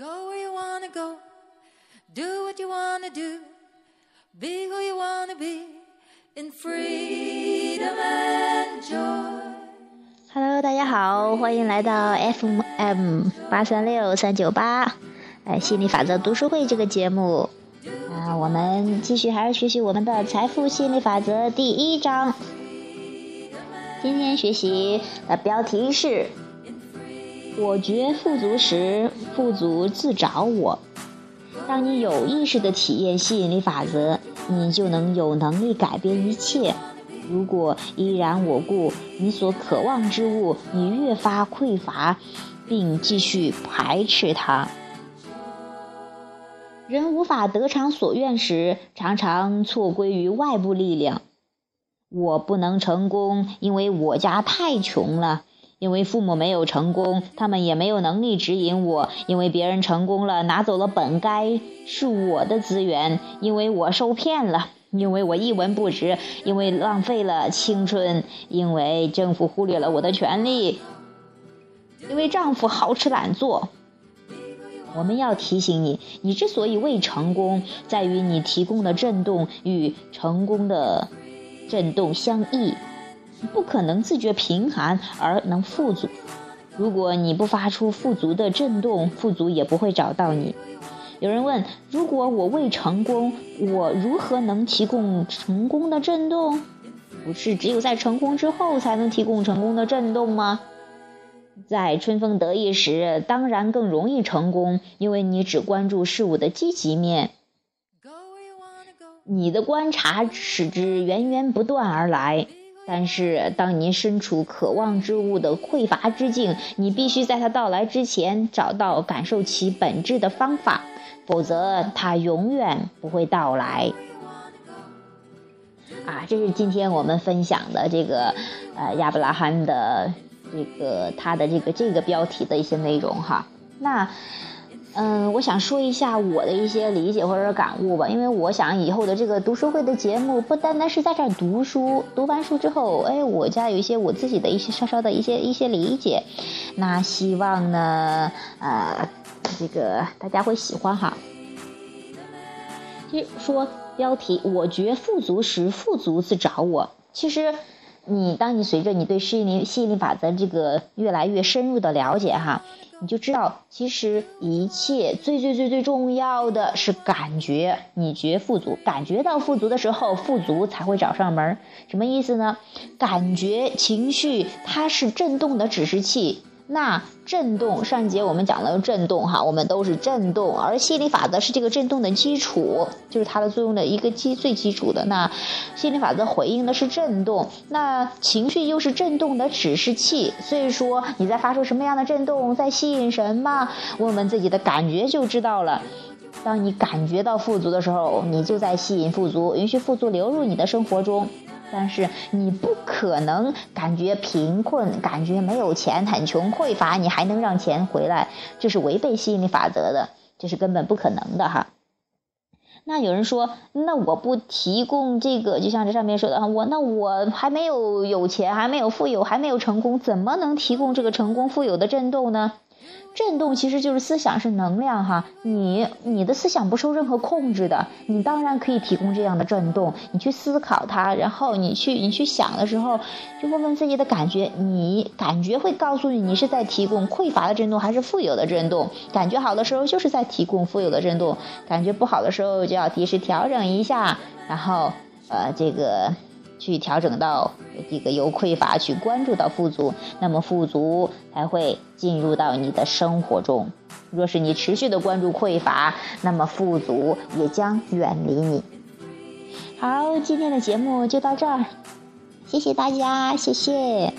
Go where you wanna go, do what you wanna do, be who you wanna be, in freedom and joy. Hello，大家好，欢迎来到 FM 八三六三九八，哎，心理法则读书会这个节目啊，我们继续还是学习我们的财富心理法则第一章。今天学习的标题是。我觉富足时，富足自找我。当你有意识的体验吸引力法则，你就能有能力改变一切。如果依然我故，你所渴望之物，你越发匮乏，并继续排斥它。人无法得偿所愿时，常常错归于外部力量。我不能成功，因为我家太穷了。因为父母没有成功，他们也没有能力指引我；因为别人成功了，拿走了本该是我的资源；因为我受骗了；因为我一文不值；因为浪费了青春；因为政府忽略了我的权利；因为丈夫好吃懒做。我们要提醒你，你之所以未成功，在于你提供的震动与成功的震动相异。不可能自觉贫寒而能富足。如果你不发出富足的震动，富足也不会找到你。有人问：如果我未成功，我如何能提供成功的震动？不是只有在成功之后才能提供成功的震动吗？在春风得意时，当然更容易成功，因为你只关注事物的积极面。你的观察使之源源不断而来。但是，当您身处渴望之物的匮乏之境，你必须在它到来之前找到感受其本质的方法，否则它永远不会到来。啊，这是今天我们分享的这个呃亚伯拉罕的这个他的这个这个标题的一些内容哈。那。嗯，我想说一下我的一些理解或者感悟吧，因为我想以后的这个读书会的节目不单单是在这儿读书，读完书之后，哎，我家有一些我自己的一些稍稍的一些一些理解，那希望呢，呃，这个大家会喜欢哈。就说标题，我觉富足时，富足自找我。其实，你当你随着你对吸引力吸引力法则这个越来越深入的了解哈。你就知道，其实一切最最最最重要的是感觉。你觉富足，感觉到富足的时候，富足才会找上门。什么意思呢？感觉情绪，它是震动的指示器。那震动，上节我们讲了震动哈，我们都是震动，而吸引力法则是这个震动的基础，就是它的作用的一个基最基础的。那吸引力法则回应的是震动，那情绪又是震动的指示器。所以说你在发出什么样的震动，在吸引什么，问问自己的感觉就知道了。当你感觉到富足的时候，你就在吸引富足，允许富足流入你的生活中。但是你不可能感觉贫困，感觉没有钱，很穷匮乏，你还能让钱回来？这是违背吸引力法则的，这是根本不可能的哈。那有人说，那我不提供这个，就像这上面说的，我那我还没有有钱，还没有富有，还没有成功，怎么能提供这个成功富有的震动呢？震动其实就是思想，是能量哈。你你的思想不受任何控制的，你当然可以提供这样的震动。你去思考它，然后你去你去想的时候，就问问自己的感觉，你感觉会告诉你你是在提供匮乏的震动还是富有的震动。感觉好的时候就是在提供富有的震动，感觉不好的时候就要及时调整一下，然后呃这个。去调整到这个由匮乏去关注到富足，那么富足才会进入到你的生活中。若是你持续的关注匮乏，那么富足也将远离你。好，今天的节目就到这儿，谢谢大家，谢谢。